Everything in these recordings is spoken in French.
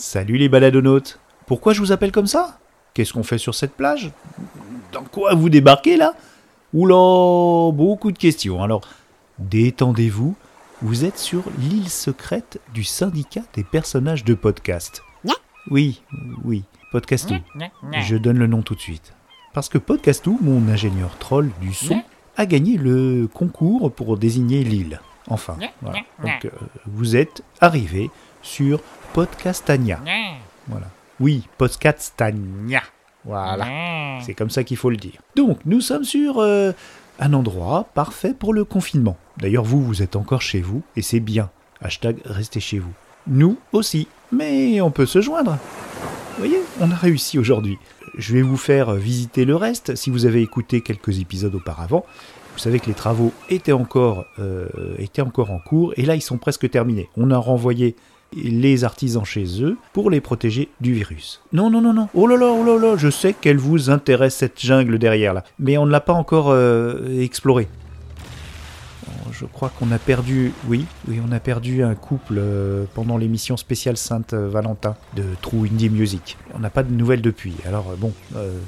Salut les baladonautes. Pourquoi je vous appelle comme ça? Qu'est-ce qu'on fait sur cette plage? Dans quoi vous débarquez là? Oula, beaucoup de questions. Alors, détendez-vous. Vous êtes sur l'île secrète du syndicat des personnages de podcast. Oui, oui, Podcastou. Je donne le nom tout de suite. Parce que Podcastou, mon ingénieur troll du son, a gagné le concours pour désigner l'île. Enfin, voilà. Donc, euh, vous êtes arrivé sur Podcastania. Voilà. Oui, Podcastania. Voilà. C'est comme ça qu'il faut le dire. Donc, nous sommes sur euh, un endroit parfait pour le confinement. D'ailleurs, vous, vous êtes encore chez vous, et c'est bien. Hashtag restez chez vous. Nous aussi. Mais on peut se joindre. Vous voyez, on a réussi aujourd'hui. Je vais vous faire visiter le reste. Si vous avez écouté quelques épisodes auparavant, vous savez que les travaux étaient encore, euh, étaient encore en cours, et là, ils sont presque terminés. On a renvoyé les artisans chez eux pour les protéger du virus. Non, non, non, non. Oh là là, oh là là, je sais qu'elle vous intéresse cette jungle derrière là, mais on ne l'a pas encore euh, explorée. Oh, Je crois qu'on a perdu, oui, oui, on a perdu un couple euh, pendant l'émission spéciale Sainte-Valentin de True Indie Music. On n'a pas de nouvelles depuis. Alors euh, bon,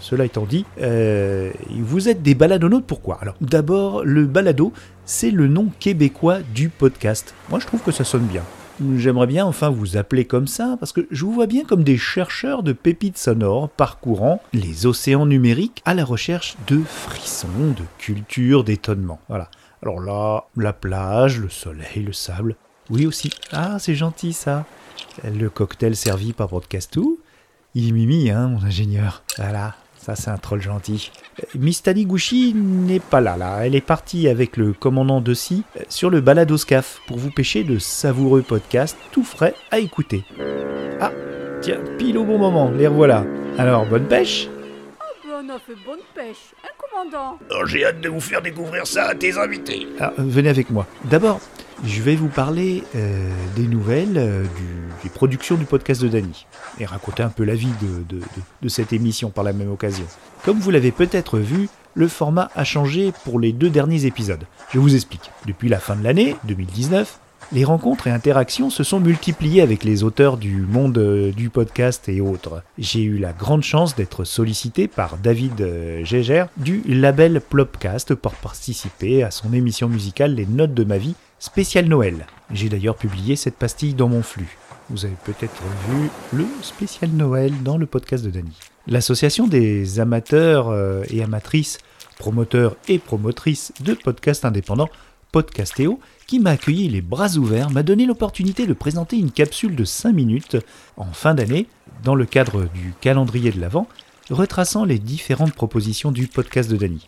cela étant dit, vous êtes des baladonautes, pourquoi? Alors d'abord, le balado, c'est le nom québécois du podcast. Moi, je trouve que ça sonne bien. J'aimerais bien enfin vous appeler comme ça, parce que je vous vois bien comme des chercheurs de pépites sonores parcourant les océans numériques à la recherche de frissons, de culture, d'étonnement. Voilà. Alors là, la plage, le soleil, le sable. Oui aussi. Ah, c'est gentil ça. Le cocktail servi par Broadcastou. Il est mimi, hein, mon ingénieur. Voilà. Ça, c'est un troll gentil. Miss Taniguchi n'est pas là, là. Elle est partie avec le commandant de Si euh, sur le balado SCAF pour vous pêcher de savoureux podcasts tout frais à écouter. Ah, tiens, pile au bon moment, les revoilà. Alors, bonne pêche Ah ben, on a fait bonne pêche, hein, commandant? Oh, J'ai hâte de vous faire découvrir ça à tes invités. Ah, venez avec moi. D'abord, je vais vous parler euh, des nouvelles euh, des productions du podcast de Dany et raconter un peu la vie de cette émission par la même occasion. Comme vous l'avez peut-être vu, le format a changé pour les deux derniers épisodes. Je vous explique. Depuis la fin de l'année 2019, les rencontres et interactions se sont multipliées avec les auteurs du monde euh, du podcast et autres. J'ai eu la grande chance d'être sollicité par David euh, Gégère du label Plopcast pour participer à son émission musicale Les Notes de ma vie spécial Noël. J'ai d'ailleurs publié cette pastille dans mon flux. Vous avez peut-être vu le spécial Noël dans le podcast de Dany. L'association des amateurs euh, et amatrices, promoteurs et promotrices de podcasts indépendants, Podcastéo, qui m'a accueilli les bras ouverts, m'a donné l'opportunité de présenter une capsule de 5 minutes en fin d'année, dans le cadre du calendrier de l'Avent, retraçant les différentes propositions du podcast de Dany.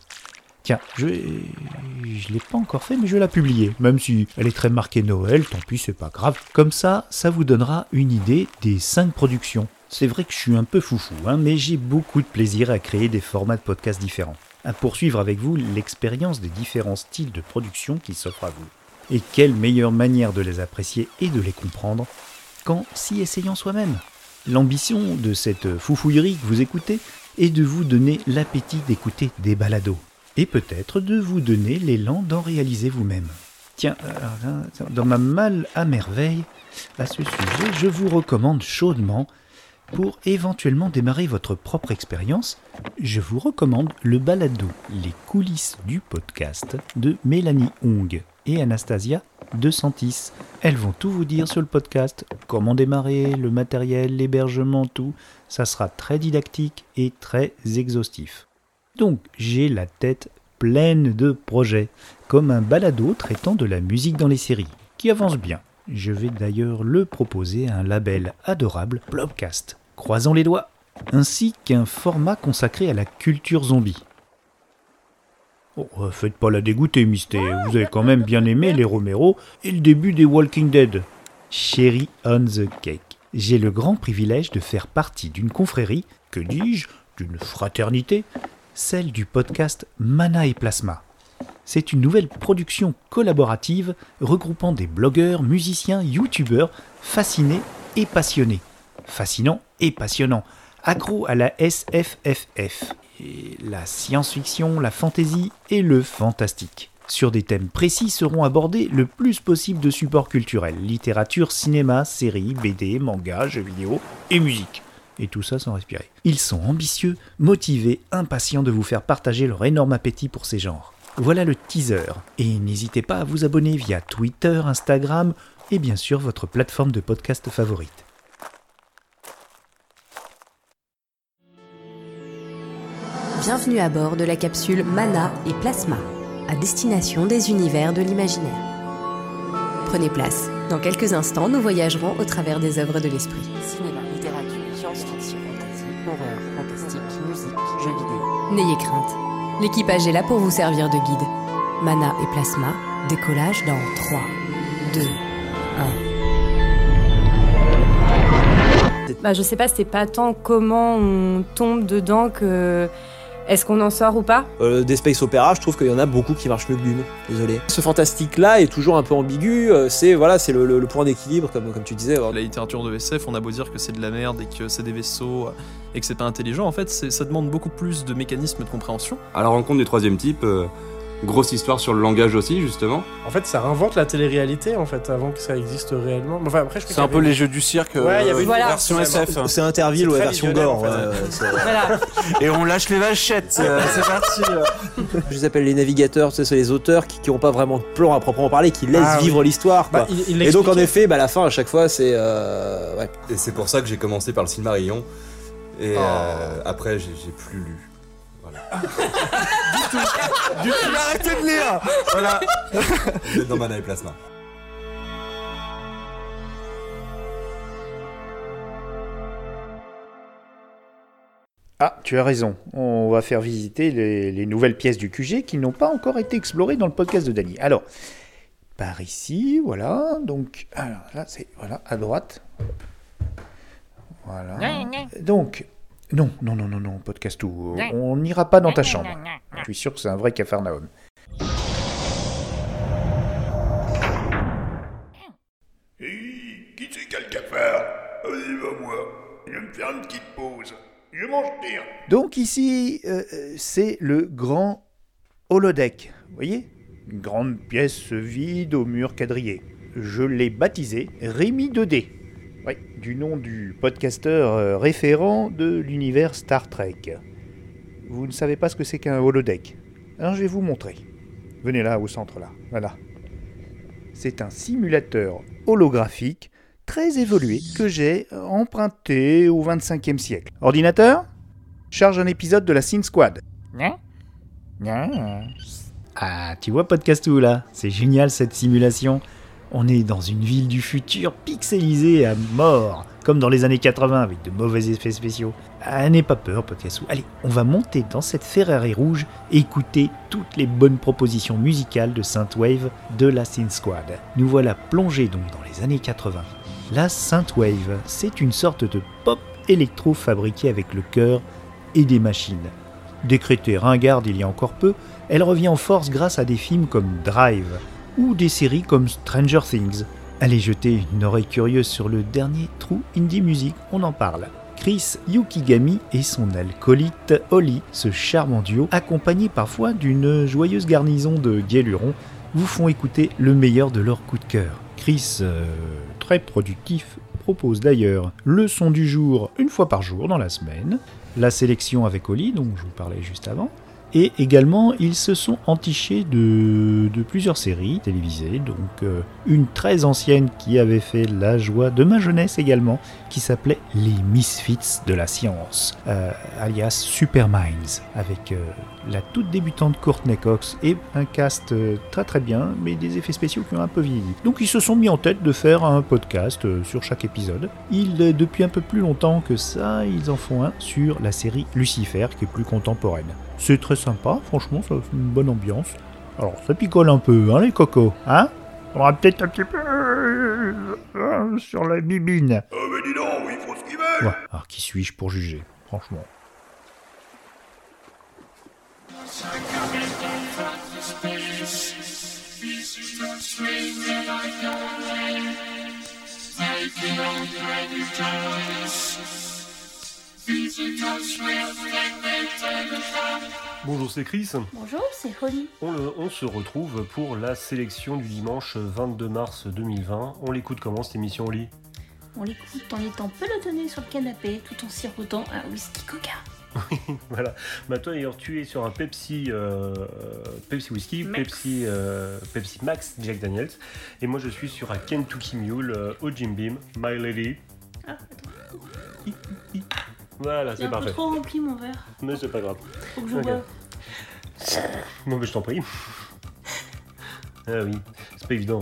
Tiens, je je l'ai pas encore fait, mais je vais la publier. Même si elle est très marquée Noël, tant pis, c'est pas grave. Comme ça, ça vous donnera une idée des 5 productions. C'est vrai que je suis un peu foufou, hein, mais j'ai beaucoup de plaisir à créer des formats de podcasts différents. À poursuivre avec vous l'expérience des différents styles de production qui s'offrent à vous. Et quelle meilleure manière de les apprécier et de les comprendre qu'en s'y essayant soi-même. L'ambition de cette foufouillerie que vous écoutez est de vous donner l'appétit d'écouter des balados et peut-être de vous donner l'élan d'en réaliser vous-même. Tiens, euh, dans ma malle à merveille, à ce sujet, je vous recommande chaudement, pour éventuellement démarrer votre propre expérience, je vous recommande le balado Les coulisses du podcast de Mélanie Hong et Anastasia De Santis. Elles vont tout vous dire sur le podcast, comment démarrer, le matériel, l'hébergement, tout. Ça sera très didactique et très exhaustif. Donc j'ai la tête pleine de projets, comme un balado traitant de la musique dans les séries, qui avance bien. Je vais d'ailleurs le proposer à un label adorable, Blobcast, croisons les doigts, ainsi qu'un format consacré à la culture zombie. Oh, euh, faites pas la dégoûter, Misté, vous avez quand même bien aimé les Romero et le début des Walking Dead. Cherry on the Cake. J'ai le grand privilège de faire partie d'une confrérie, que dis-je, d'une fraternité, celle du podcast Mana et Plasma. C'est une nouvelle production collaborative regroupant des blogueurs, musiciens, youtubeurs fascinés et passionnés. Fascinant et passionnant. Accro à la SFFF. La science-fiction, la fantaisie et le fantastique. Sur des thèmes précis seront abordés le plus possible de supports culturels, littérature, cinéma, séries, BD, manga, jeux vidéo et musique. Et tout ça sans respirer. Ils sont ambitieux, motivés, impatients de vous faire partager leur énorme appétit pour ces genres. Voilà le teaser. Et n'hésitez pas à vous abonner via Twitter, Instagram et bien sûr votre plateforme de podcast favorite. Bienvenue à bord de la capsule Mana et Plasma, à destination des univers de l'imaginaire. Prenez place. Dans quelques instants, nous voyagerons au travers des œuvres de l'esprit. N'ayez crainte. L'équipage est là pour vous servir de guide. Mana et Plasma, décollage dans 3, 2, 1. Bah, je sais pas, c'est pas tant comment on tombe dedans que est-ce qu'on en sort ou pas Euh, des space opéra, je trouve qu'il y en a beaucoup qui marchent mieux que Dune. Désolé. Ce fantastique-là est toujours un peu ambigu. euh, C'est voilà, c'est le, le- le point d'équilibre, comme, comme tu disais. La littérature de SF, on a beau dire que c'est de la merde et que c'est des vaisseaux euh, et que c'est pas intelligent, en fait, c'est- ça demande beaucoup plus de mécanismes de compréhension. À la rencontre du troisième type, euh, grosse histoire sur le langage aussi, justement. En fait, ça réinvente la télé-réalité, en fait, avant que ça existe réellement. Enfin, après, je crois C'est un peu les jeux du cirque, Ouais, il y avait une Voilà. version SF. C'est Interville ou la version gore. en fait. ouais, ouais, c'est- Voilà. Et on lâche les vachettes, euh, c'est parti. euh. Je les appelle les navigateurs, tu sais, c'est les auteurs qui n'ont pas vraiment de plan à proprement parler, qui laissent Ah, oui. vivre l'histoire. quoi. Bah, il- il Et donc, en effet, bah, la fin, à chaque fois, c'est. euh, ouais. Et c'est pour ça que j'ai commencé par le Silmarillion. Et euh, après, j'ai j'ai plus lu. Du arrêtez de lire Voilà. Vous êtes dans Mana et Plasma. Ah, tu as raison. On va faire visiter les, les nouvelles pièces du QG qui n'ont pas encore été explorées dans le podcast de Dany. Alors, par ici, voilà. Donc, alors là, c'est voilà à droite. Voilà. Donc, non, non, non, non, non, podcast tout. On n'ira pas dans ta chambre. Je suis sûr que c'est un vrai cafarnaum. Hé, qui c'est qui a le cafard Vas-y, va moi. Je vais me faire une petite pause. Je mange bien. Donc ici, euh, euh, c'est le grand holodeck. Vous voyez? Une grande pièce vide au mur quadrillé. Je l'ai baptisé Rémi 2D. Oui, du nom du podcasteur euh, référent de l'univers Star Trek. Vous ne savez pas ce que c'est qu'un holodeck Alors je vais vous montrer. Venez là, au centre là. Voilà. C'est un simulateur holographique très évolué que j'ai emprunté au 25e siècle. Ordinateur Charge un épisode de la Sin Squad. Ah, tu vois Podcastou là C'est génial cette simulation. On est dans une ville du futur pixelisée à mort, comme dans les années 80 avec de mauvais effets spéciaux. Ah, n'aie pas peur Podcastou. Allez, on va monter dans cette Ferrari rouge et écouter toutes les bonnes propositions musicales de Synthwave de la Sin Squad. Nous voilà plongés donc dans les années 80. La Synthwave, c'est une sorte de pop électro fabriquée avec le cœur et des machines. Décrétée ringarde il y a encore peu, elle revient en force grâce à des films comme Drive ou des séries comme Stranger Things. Allez jeter une oreille curieuse sur le dernier trou indie music, on en parle. Chris Yukigami et son alcoolite Holly, ce charmant duo, accompagné parfois d'une joyeuse garnison de guélurons, vous font écouter le meilleur de leur coup de cœur. Chris, euh, très productif, propose d'ailleurs le son du jour une fois par jour dans la semaine, la sélection avec Oli, dont je vous parlais juste avant, et également ils se sont entichés de, plusieurs séries télévisées, donc euh, une très ancienne qui avait fait la joie de ma jeunesse également, qui s'appelait Les Misfits de la science, euh, alias Super Minds, avec euh, la toute débutante Courtney Cox et un cast euh, très très bien, mais des effets spéciaux qui ont un peu vieilli. Donc ils se sont mis en tête de faire un podcast euh, sur chaque épisode. Ils, depuis un peu plus longtemps que ça, ils en font un sur la série Lucifer, qui est plus contemporaine. C'est très sympa, franchement, ça fait une bonne ambiance. Alors ça picole un peu, hein les cocos, hein? On aura peut-être un petit peu euh, sur la bibine. Oh, mais dis donc, ils font ce qu'ils veulent. Ouais, alors qui suis-je pour juger, franchement? Bonjour, c'est Chris. Bonjour, c'est Holly. On, le- on se retrouve pour la sélection du dimanche 22 mars 2020. On l'écoute comment cette émission, Oli? On l'écoute en étant pelotonné sur le canapé tout en sirotant un whisky coca. Voilà. Bah, toi, d'ailleurs, tu es sur un Pepsi, euh, Pepsi Whisky, Max. Pepsi, euh, Pepsi Max Jack Daniels. Et moi, je suis sur un Kentucky Mule euh, au Jim Beam, My Lady. Ah, Voilà, J'ai c'est parfait. trop rempli mon verre. Mais c'est pas grave. Faut que je boive. Non, mais je t'en prie. Ah oui, c'est pas évident.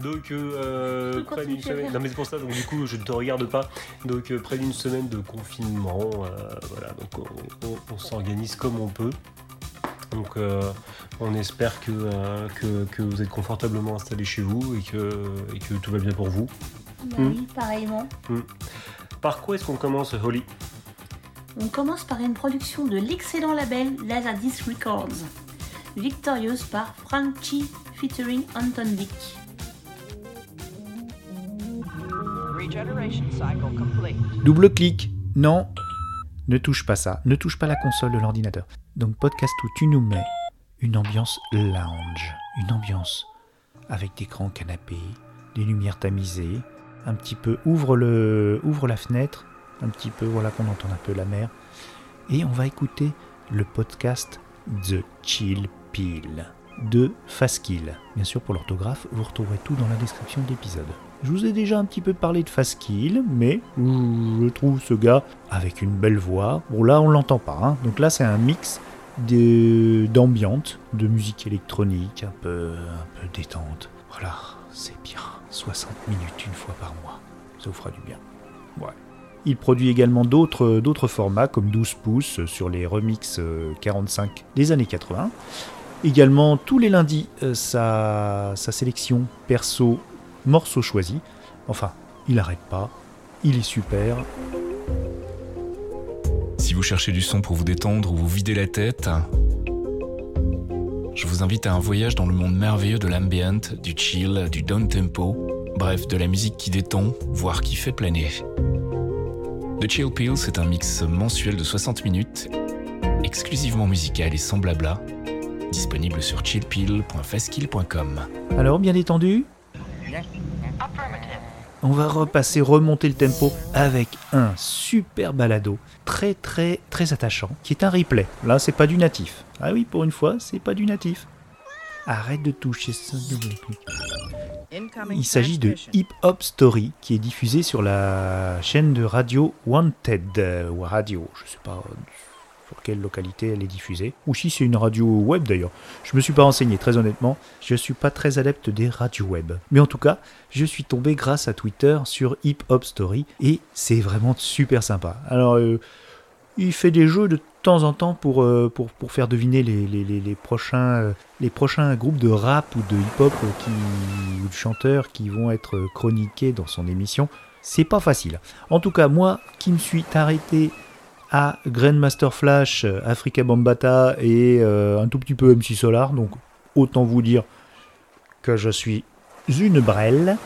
Donc, euh, près d'une semaine. Non, mais c'est pour ça, donc du coup, je ne te regarde pas. Donc, euh, près d'une semaine de confinement, euh, voilà, donc on, on- on s'organise comme on peut. Donc, on espère que, que, que vous êtes confortablement installés chez vous et que, et que tout va bien pour vous. Bah Hmm. oui, pareillement. Hmm. Par quoi est-ce qu'on commence, Holly? On commence par une production de l'excellent label Laserdisc Records, Victorious par Franchi featuring Anton Vick. Double clic. Non, ne touche pas ça. Ne touche pas la console de l'ordinateur. Donc podcast où tu nous mets une ambiance lounge. Une ambiance avec des grands canapés, des lumières tamisées, un petit peu ouvre le ouvre la fenêtre, un petit peu voilà qu'on entend un peu la mer et on va écouter le podcast The Chill De Faskill. Bien sûr pour l'orthographe, vous retrouverez tout dans la description de l'épisode. Je vous ai déjà un petit peu parlé de Faskill, mais je trouve ce gars avec une belle voix. Bon là on l'entend pas, hein. donc là c'est un mix d'ambiance, de musique électronique, un peu, un peu détente. Voilà, c'est bien. 60 minutes une fois par mois, ça vous fera du bien. Ouais. Il produit également d'autres formats comme 12 pouces sur les remixes euh, 45 des années 80. Également tous les lundis euh, sa, sélection perso morceaux choisis. Enfin, il arrête pas, il est super. Si vous cherchez du son pour vous détendre ou vous vider la tête, je vous invite à un voyage dans le monde merveilleux de l'ambient, du chill, du down tempo, bref, de la musique qui détend, voire qui fait planer. The Chill Pill, c'est un mix mensuel de 60 minutes, exclusivement musical et sans blabla, disponible sur chillpill.faskill.com. Alors, bien détendu On va repasser, remonter le tempo avec un super balado, très très très attachant, qui est un replay. Là, c'est pas du natif. Ah oui, pour une fois, c'est pas du natif. Arrête de toucher ça. Il s'agit de. Hip Hop Story, qui est diffusé sur la chaîne de radio Wanted, euh, ou radio, je sais pas sur quelle localité elle est diffusée, ou si c'est une radio web d'ailleurs. Je me suis pas renseigné, très honnêtement, je suis pas très adepte des radios web. Mais en tout cas, je suis tombé grâce à Twitter sur Hip Hop Story, et c'est vraiment super sympa. Alors, euh, il fait des jeux de temps en temps pour, euh, pour, pour faire deviner les, les, les, prochains, euh, les prochains groupes de rap ou de hip-hop qui, ou de chanteurs qui vont être chroniqués dans son émission. C'est pas facile. En tout cas, moi qui me suis arrêté à Grandmaster Flash, euh, Africa Bambata et euh, un tout petit peu MC Solar, donc autant vous dire que je suis une brelle.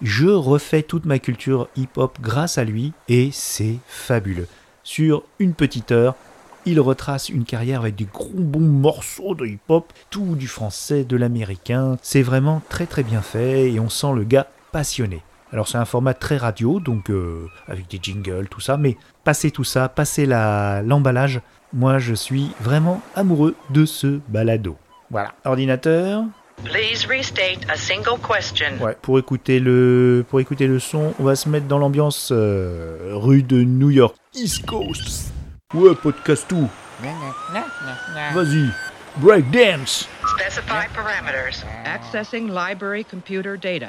Je refais toute ma culture hip-hop grâce à lui et c'est fabuleux. Sur une petite heure, il retrace une carrière avec des gros bons morceaux de hip-hop, tout du français, de l'américain. C'est vraiment très très bien fait et on sent le gars passionné. Alors c'est un format très radio, donc euh, avec des jingles, tout ça, mais passez tout ça, passez la- l'emballage, moi je suis vraiment amoureux de ce balado. Voilà, ordinateur. Please restate a single question. Ouais, pour écouter le pour écouter le son, on va se mettre dans l'ambiance euh, rue de New York, East Coast. Ouais, podcast tout. Vas-y, break dance. Specify parameters. Accessing library computer data.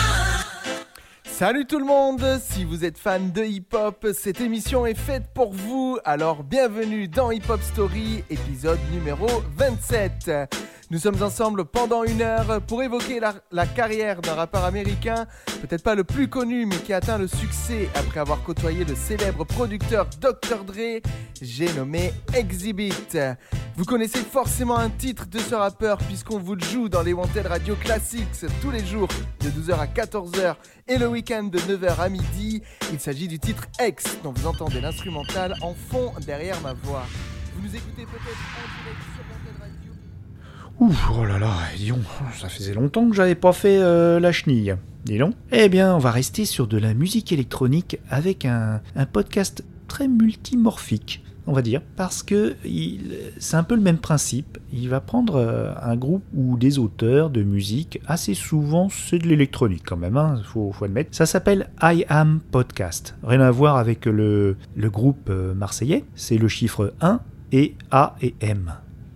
Salut tout le monde, si vous êtes fan de hip-hop, cette émission est faite pour vous, alors bienvenue dans Hip Hop Story, épisode numéro 27. Nous sommes ensemble pendant une heure pour évoquer la, carrière d'un rappeur américain, peut-être pas le plus connu, mais qui a atteint le succès après avoir côtoyé le célèbre producteur Dr. Dre, j'ai nommé Exhibit. Vous connaissez forcément un titre de ce rappeur puisqu'on vous le joue dans les Wanted Radio Classics tous les jours de 12h à 14h et le week-end de 9h à midi. Il s'agit du titre X dont vous entendez l'instrumental en fond derrière ma voix. Vous nous écoutez peut-être en direct sur Radio. Oh là là, dis ça faisait longtemps que j'avais pas fait euh, la chenille. Dis donc. Eh bien, on va rester sur de la musique électronique avec un podcast très multimorphique, on va dire, parce que il- c'est un peu le même principe. Il va prendre euh, un groupe ou des auteurs de musique, assez souvent c'est de l'électronique quand même, hein, faut, faut admettre. Ça s'appelle I Am Podcast. Rien à voir avec le, le groupe euh, marseillais, c'est le chiffre 1 et A et M.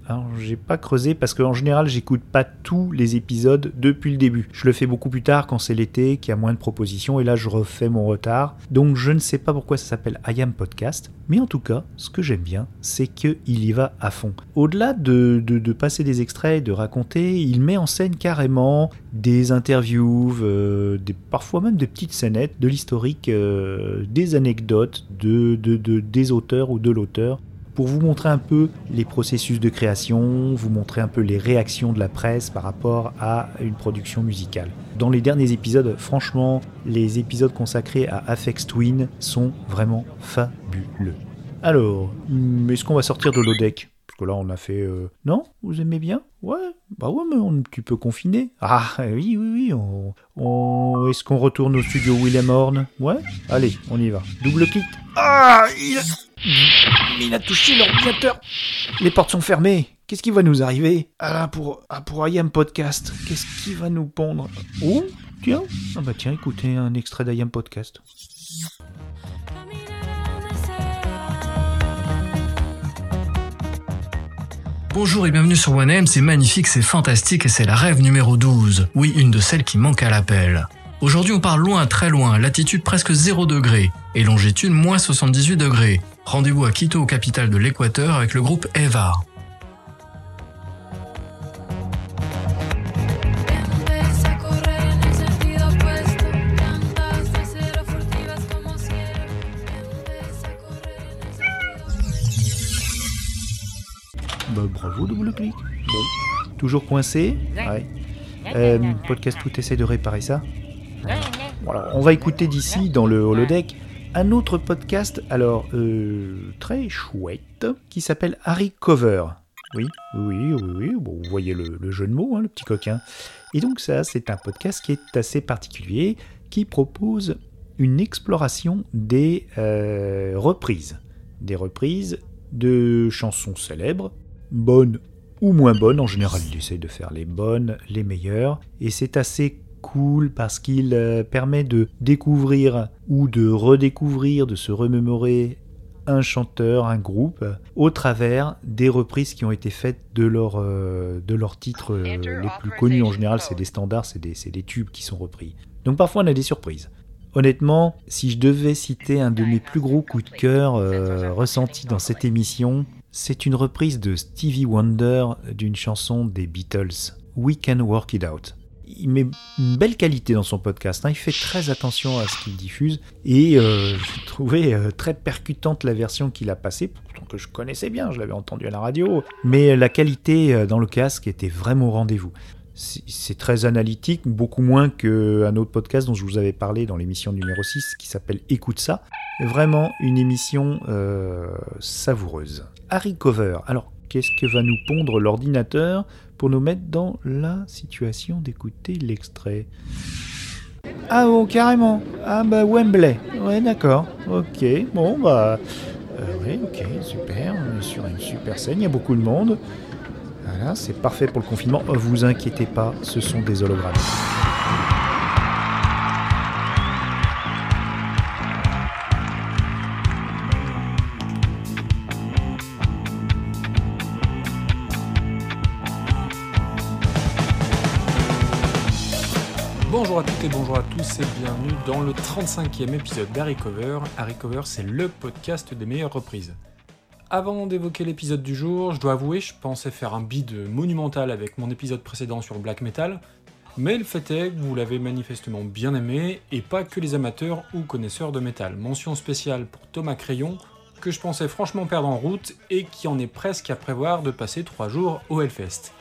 Alors, j'ai pas creusé parce qu'en général, j'écoute pas tous les épisodes depuis le début. Je le fais beaucoup plus tard quand c'est l'été, qu'il y a moins de propositions, et là, je refais mon retard. Donc, je ne sais pas pourquoi ça s'appelle I Am Podcast, mais en tout cas, ce que j'aime bien, c'est qu'il y va à fond. Au-delà de, de- passer des extraits, de raconter, il met en scène carrément des interviews, euh, des, parfois même des petites scénettes, de l'historique, euh, des anecdotes de- des auteurs ou de l'auteur pour vous montrer un peu les processus de création, vous montrer un peu les réactions de la presse par rapport à une production musicale. Dans les derniers épisodes, franchement, les épisodes consacrés à Afex Twin sont vraiment fabuleux. Alors, hum, est-ce qu'on va sortir de l'ODEC? Parce que là, on a fait... euh, Non? Vous aimez bien? Ouais Bah ouais, mais on est un petit peu confiné. Ah oui, oui, oui. On... Est-ce qu'on retourne au studio Willem Horn? Ouais Allez, on y va. Double clic. Ah a... Mais il a touché l'ordinateur. Les portes sont fermées. Qu'est-ce qui va nous arriver? Ah pour, IAM Podcast, qu'est-ce qui va nous pondre? Oh, tiens. Ah bah tiens, écoutez un extrait d'IAM Podcast. Bonjour et bienvenue sur 1M, c'est magnifique, c'est fantastique et c'est la rêve numéro 12. Oui, une de celles qui manque à l'appel. Aujourd'hui on part loin, très loin, latitude presque 0 degré et longitude moins 78 degrés. Rendez-vous à Quito, capitale de l'Équateur, avec le groupe EVA. Bah bravo, double clic. Bon. Toujours coincé Ouais. Euh, podcast tout essaie de réparer ça Voilà, on va écouter d'ici dans le holodeck un autre podcast, alors euh, très chouette, qui s'appelle Harry Cover. Oui, oui, oui, oui, vous voyez le, le jeu de mots, hein, le petit coquin. Et donc ça, c'est un podcast qui est assez particulier, qui propose une exploration des euh, reprises. Des reprises de chansons célèbres, bonnes ou moins bonnes. En général, il essaye de faire les bonnes, les meilleures. Et c'est assez cool parce qu'il euh, permet de découvrir ou de redécouvrir, de se remémorer un chanteur, un groupe, au travers des reprises qui ont été faites de leurs euh, de leurs titres euh, les plus connus. En général, c'est des standards, c'est des, des tubes qui sont repris. Donc parfois, on a des surprises. Honnêtement, si je devais citer un de mes plus gros coups de cœur euh, ressentis dans cette émission, c'est une reprise de Stevie Wonder d'une chanson des Beatles, We Can Work It Out. Il met une belle qualité dans son podcast, hein. il fait très attention à ce qu'il diffuse et euh, j'ai trouvé euh, très percutante la version qu'il a passée, pourtant que je connaissais bien, je l'avais entendu à la radio, mais la qualité euh, dans le casque était vraiment au rendez-vous. C'est très analytique, beaucoup moins qu'un autre podcast dont je vous avais parlé dans l'émission numéro 6 qui s'appelle Écoute ça. Vraiment une émission euh, savoureuse. Harry Cover. Alors, qu'est-ce que va nous pondre l'ordinateur pour nous mettre dans la situation d'écouter l'extrait Ah bon, carrément. Ah bah Wembley. Ouais, d'accord. Ok. Bon, bah... Euh, oui, ok, super. On est sur une super scène, il y a beaucoup de monde. Voilà, c'est parfait pour le confinement. Oh, vous inquiétez pas, ce sont des hologrammes. Bonjour à tous et bienvenue dans le 35e épisode d'Harry Cover. Harry Cover, c'est le podcast des meilleures reprises. Avant d'évoquer l'épisode du jour, je dois avouer, je pensais faire un bid monumental avec mon épisode précédent sur black metal, mais le fait est que vous l'avez manifestement bien aimé, et pas que les amateurs ou connaisseurs de métal. Mention spéciale pour Thomas Crayon, que je pensais franchement perdre en route, et qui en est presque à prévoir de passer 3 jours au Hellfest.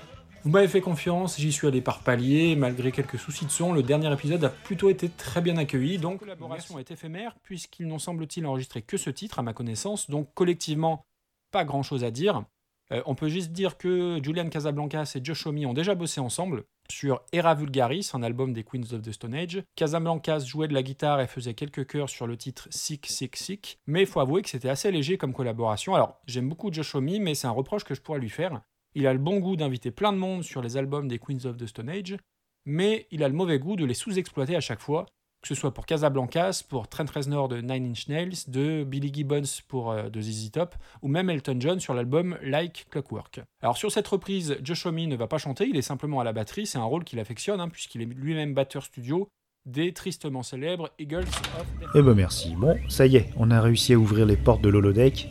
Vous m'avez fait confiance, j'y suis allé par palier, malgré quelques soucis de son, le dernier épisode a plutôt été très bien accueilli, donc la collaboration est éphémère, puisqu'ils n'ont semble-t-il enregistré que ce titre à ma connaissance, donc collectivement, pas grand chose à dire. Euh, on peut juste dire que Julian Casablancas et Josh Homme ont déjà bossé ensemble sur Era Vulgaris, un album des Queens of the Stone Age. Casablancas jouait de la guitare et faisait quelques chœurs sur le titre Sick Sick Sick, mais il faut avouer que c'était assez léger comme collaboration. Alors, j'aime beaucoup Josh Homme, mais c'est un reproche que je pourrais lui faire. Il a le bon goût d'inviter plein de monde sur les albums des Queens of the Stone Age, mais il a le mauvais goût de les sous-exploiter à chaque fois, que ce soit pour Casablancas, pour Trent Reznor de Nine Inch Nails, de Billy Gibbons pour euh, de ZZ Top, ou même Elton John sur l'album Like Clockwork. Alors sur cette reprise, Josh Homme ne va pas chanter, il est simplement à la batterie, c'est un rôle qu'il affectionne, hein, puisqu'il est lui-même batteur studio des tristement célèbres Eagles of. Eh ben merci. Bon, ça y est, on a réussi à ouvrir les portes de l'holodeck.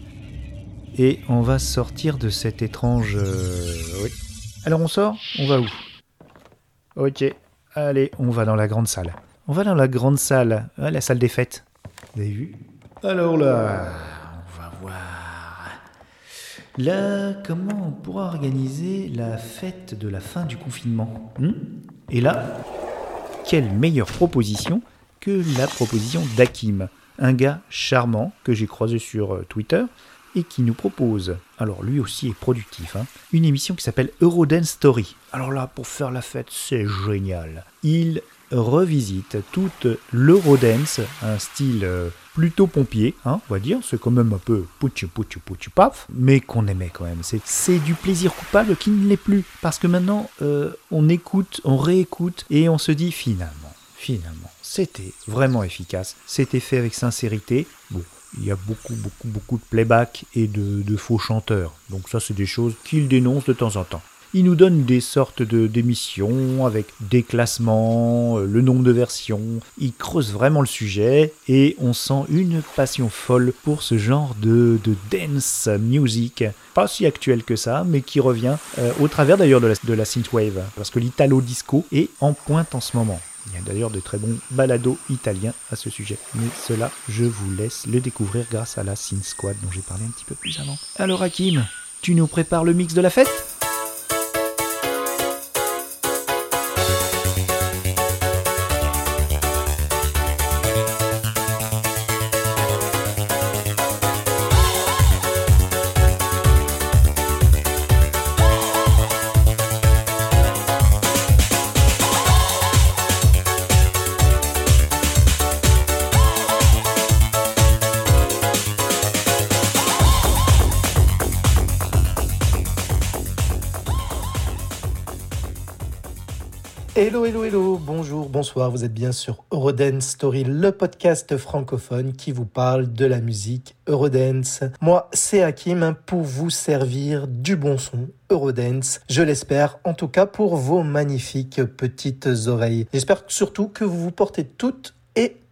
Et on va sortir de cette étrange... euh, Oui. Alors on sort On va où? Ok. Allez, on va dans la grande salle. On va dans la grande salle, hein, la salle des fêtes. Vous avez vu? Alors là, on va voir. Là, comment on pourra organiser la fête de la fin du confinement? Hmm? Et là, quelle meilleure proposition que la proposition d'Hakim, un gars charmant que j'ai croisé sur euh, Twitter et qui nous propose, alors lui aussi est productif, hein, une émission qui s'appelle Eurodance Story. Alors là, pour faire la fête, c'est génial. Il revisite toute l'Eurodance, un style euh, plutôt pompier, hein, on va dire, c'est quand même un peu pouchu pouchu pouchu paf, mais qu'on aimait quand même. C'est, c'est du plaisir coupable qui ne l'est plus, parce que maintenant, euh, on écoute, on réécoute, et on se dit finalement, finalement, c'était vraiment efficace, c'était fait avec sincérité. Bon, il y a beaucoup, beaucoup, beaucoup de playback et de, faux chanteurs. Donc ça, c'est des choses qu'il dénonce de temps en temps. Il nous donne des sortes de d'émissions avec des classements, euh, le nombre de versions. Il creuse vraiment le sujet et on sent une passion folle pour ce genre de, de dance music. Pas si actuel que ça, mais qui revient euh, au travers d'ailleurs de la, de la synthwave. Parce que l'italo disco est en pointe en ce moment. Il y a d'ailleurs de très bons balados italiens à ce sujet. Mais cela, je vous laisse le découvrir grâce à la Synth Squad dont j'ai parlé un petit peu plus avant. Alors Hakim, tu nous prépares le mix de la fête? Hello, hello, hello, bonjour, bonsoir, vous êtes bien sur Eurodance Story, le podcast francophone qui vous parle de la musique Eurodance. Moi, c'est Hakim pour vous servir du bon son Eurodance, je l'espère, en tout cas pour vos magnifiques petites oreilles. J'espère surtout que vous vous portez toutes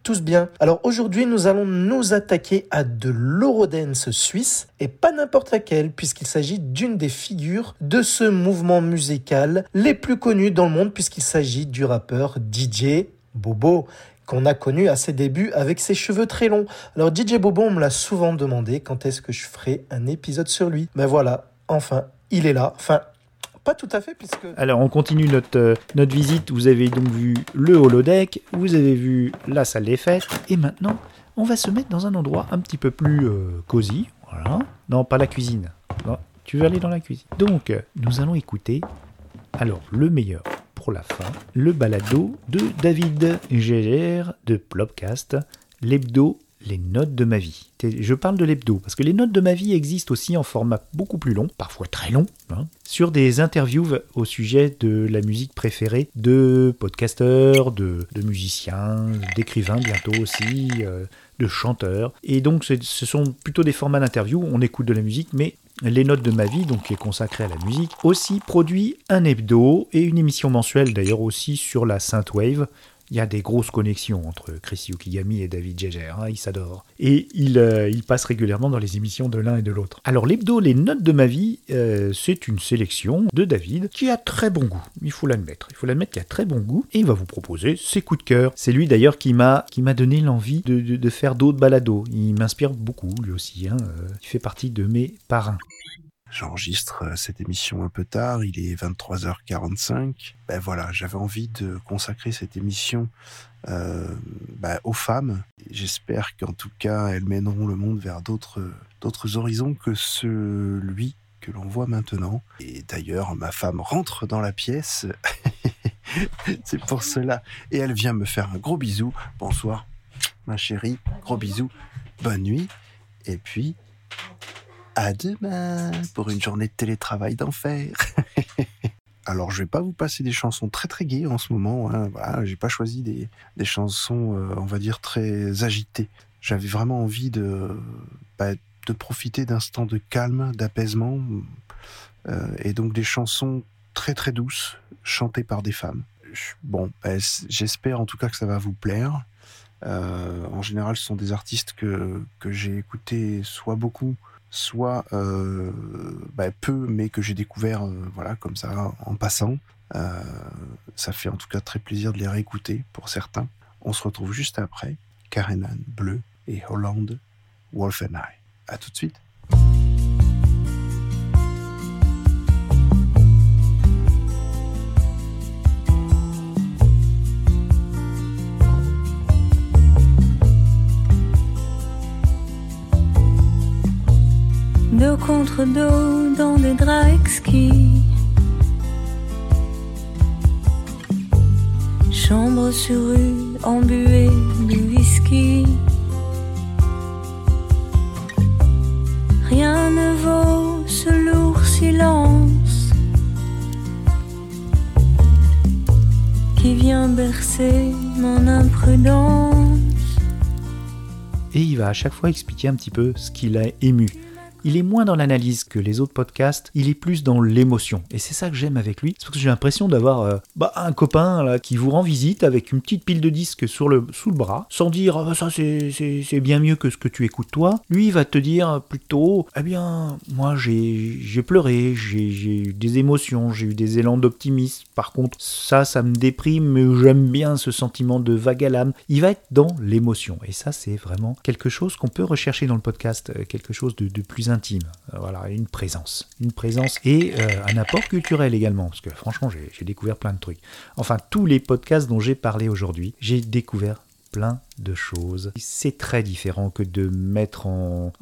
tous bien. Alors aujourd'hui, nous allons nous attaquer à de l'Eurodance suisse et pas n'importe laquelle puisqu'il s'agit d'une des figures de ce mouvement musical les plus connus dans le monde puisqu'il s'agit du rappeur DJ Bobo qu'on a connu à ses débuts avec ses cheveux très longs. Alors DJ Bobo, on me l'a souvent demandé quand est-ce que je ferai un épisode sur lui? Ben voilà, enfin, il est là. Pas tout à fait puisque... Alors on continue notre, euh, notre visite. Vous avez donc vu le holodeck, vous avez vu la salle des fêtes, et maintenant on va se mettre dans un endroit un petit peu plus euh, cosy. Voilà. Non, pas la cuisine. Non, tu veux aller dans la cuisine. Donc nous allons écouter alors le meilleur pour la fin, le balado de David Gégère de Plopcast, l'hebdo les notes de ma vie. Je parle de l'hebdo, parce que les notes de ma vie existent aussi en format beaucoup plus long, parfois très long, hein, sur des interviews au sujet de la musique préférée de podcasteurs, de, musiciens, d'écrivains bientôt aussi, euh, de chanteurs. Et donc ce sont plutôt des formats d'interview, on écoute de la musique, mais les notes de ma vie, donc qui est consacrée à la musique, aussi produit un hebdo et une émission mensuelle d'ailleurs aussi sur la synthwave. Il y a des grosses connexions entre Chris Yukigami et David Jeger, hein, ils s'adorent. Et ils, euh, ils passent régulièrement dans les émissions de l'un et de l'autre. Alors l'hebdo Les Notes de ma vie, euh, c'est une sélection de David qui a très bon goût, il faut l'admettre. Il faut l'admettre qu'il a très bon goût et il va vous proposer ses coups de cœur. C'est lui d'ailleurs qui m'a donné l'envie de faire d'autres balados. Il m'inspire beaucoup lui aussi, hein, euh, il fait partie de mes parrains. J'enregistre euh, cette émission un peu tard, il est 23h45. Ben voilà, j'avais envie de consacrer cette émission euh, ben, aux femmes. J'espère qu'en tout cas, elles mèneront le monde vers d'autres horizons que celui que l'on voit maintenant. Et d'ailleurs, ma femme rentre dans la pièce. C'est pour cela. Et elle vient me faire un gros bisou. Bonsoir, ma chérie. Gros bisou. Bonne nuit. Et puis, à demain pour une journée de télétravail d'enfer. Alors, je vais pas vous passer des chansons très très gaies en ce moment. Hein. Voilà, j'ai pas choisi des, des chansons, euh, on va dire, très agitées. J'avais vraiment envie de, bah, de profiter d'instants de calme, d'apaisement, euh, et donc des chansons très très douces, chantées par des femmes. Bon, bah, j'espère en tout cas que ça va vous plaire. Euh, en général, ce sont des artistes que, que j'ai écoutés soit beaucoup, soit euh, bah, peu, mais que j'ai découvert euh, voilà, comme ça, en passant. Euh, ça fait en tout cas très plaisir de les réécouter pour certains. On se retrouve juste après. Karenan Bleu et Hollande Wolf and I. À tout de suite. Dos contre dos dans des draps exquis. Chambre sur rue embuée de whisky. Rien ne vaut ce lourd silence qui vient bercer mon imprudence. et il va à chaque fois expliquer un petit peu ce qui l'a ému. Il est moins dans l'analyse que les autres podcasts, il est plus dans l'émotion. Et c'est ça que j'aime avec lui. Parce que j'ai l'impression d'avoir euh, bah, un copain là, qui vous rend visite avec une petite pile de disques sur le, sous le bras, sans dire Ah, ça c'est- bien mieux que ce que tu écoutes toi. Lui, il va te dire plutôt Eh bien, moi j'ai pleuré, j'ai j'ai eu des émotions, j'ai eu des élans d'optimisme. Par contre, ça, ça me déprime, mais j'aime bien ce sentiment de vague à l'âme. Il va être dans l'émotion. Et ça, c'est vraiment quelque chose qu'on peut rechercher dans le podcast, euh, quelque chose de, de plus intime. Euh, Voilà, une présence. Une présence et euh, un apport culturel également, parce que franchement, j'ai découvert plein de trucs. Enfin, tous les podcasts dont j'ai parlé aujourd'hui, j'ai découvert plein de choses. C'est très différent que de mettre en,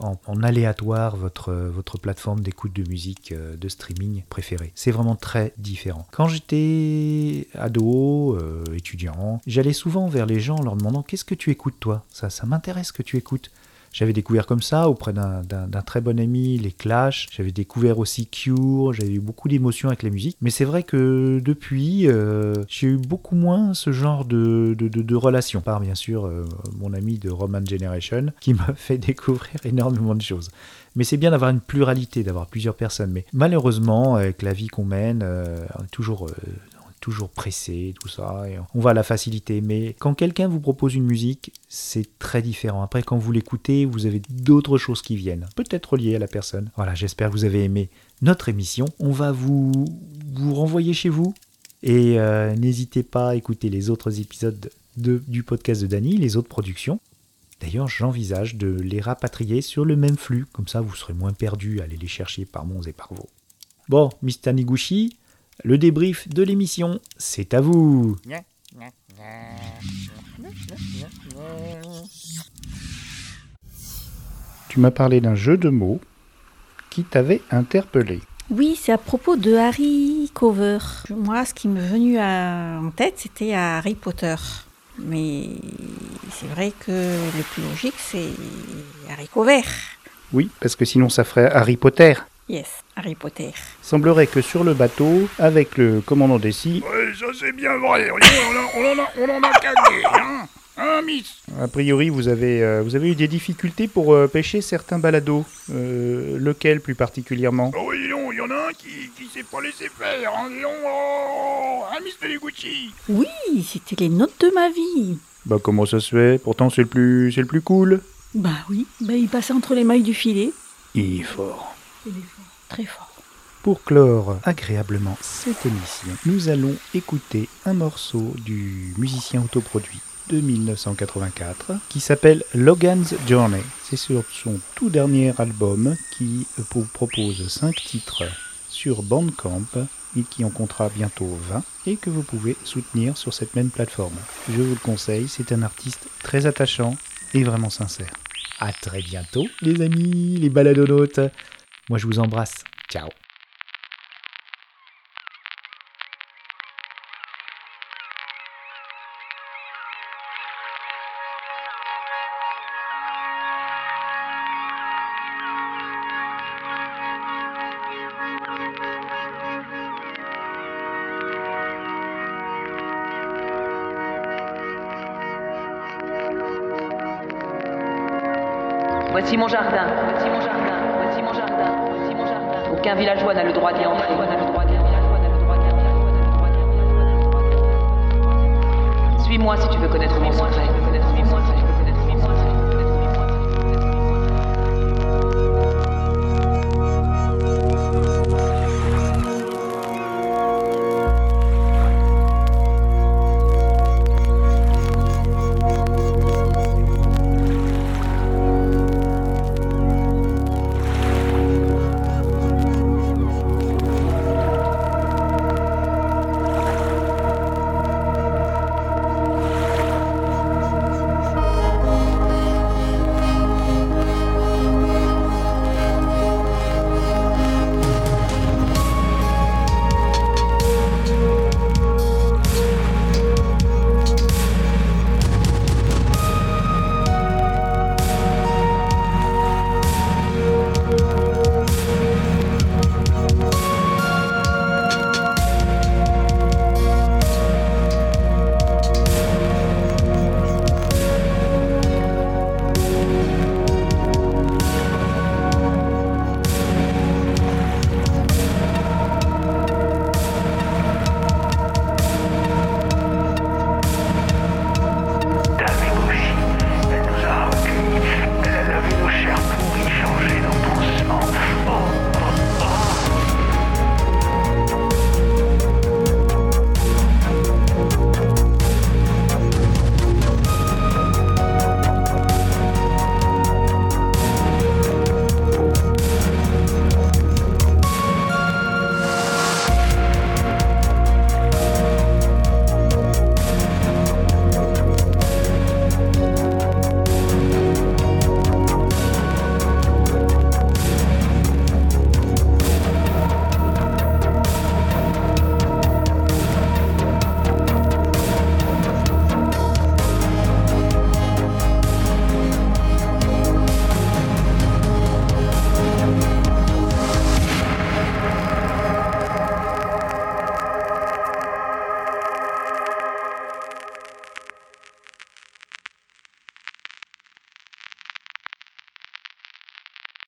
aléatoire votre, votre plateforme d'écoute de musique, euh, de streaming préférée. C'est vraiment très différent. Quand j'étais ado, étudiant, j'allais souvent vers les gens en leur demandant qu'est-ce que tu écoutes toi? Ça, ça m'intéresse que tu écoutes. J'avais découvert comme ça, auprès d'un- très bon ami, les Clash. J'avais découvert aussi Cure. J'avais eu beaucoup d'émotions avec la musique. Mais c'est vrai que depuis, euh, j'ai eu beaucoup moins ce genre de, de. Par bien sûr, euh, mon ami de Roman Generation, qui m'a fait découvrir énormément de choses. Mais c'est bien d'avoir une pluralité, d'avoir plusieurs personnes. Mais malheureusement, avec la vie qu'on mène, euh, toujours euh, toujours pressé, tout ça, et on va la facilité. Mais quand quelqu'un vous propose une musique, c'est très différent. Après, quand vous l'écoutez, vous avez d'autres choses qui viennent, peut-être liées à la personne. Voilà, j'espère que vous avez aimé notre émission. On va vous, vous renvoyer chez vous. Et euh, n'hésitez pas à écouter les autres épisodes de- du podcast de Dany, les autres productions. D'ailleurs, j'envisage de les rapatrier sur le même flux, comme ça vous serez moins perdu à aller les chercher par Mons et par Vaux. Bon, Mr. Niguchi, le débrief de l'émission, c'est à vous. Tu m'as parlé d'un jeu de mots qui t'avait interpellé. Oui, c'est à propos de Harry Cover. Moi, ce qui m'est venu à- en tête, c'était Harry Potter. Mais c'est vrai que le plus logique, c'est Harry Cover. Oui, parce que sinon ça ferait Harry Potter. Yes, Harry Potter. Semblerait que sur le bateau, avec le commandant Dessy, Ouais, ça c'est bien vrai. On, en a- on en a, on en a gagné, hein Hein, Miss? A priori vous avez, euh, vous avez eu des difficultés pour euh, pêcher certains balados. Euh, lequel plus particulièrement? Oh oui, non, il y en a un qui, qui s'est pas laissé faire. Hein, dis donc, oh hein, Mr. Deguchi Oui, c'était les notes de ma vie. Bah comment ça se fait? Pourtant c'est le plus c'est le plus cool. Bah oui, bah il passait entre les mailles du filet. Il est fort. Il est fort, très fort. Pour clore agréablement cette émission, nous allons écouter un morceau du musicien autoproduit de 1984 qui s'appelle Logan's Journey. C'est sur son tout dernier album qui vous propose 5 titres sur Bandcamp et qui en comptera bientôt 20 et que vous pouvez soutenir sur cette même plateforme. Je vous le conseille, c'est un artiste très attachant et vraiment sincère. À très bientôt les amis, les baladonautes. Moi je vous embrasse. Ciao.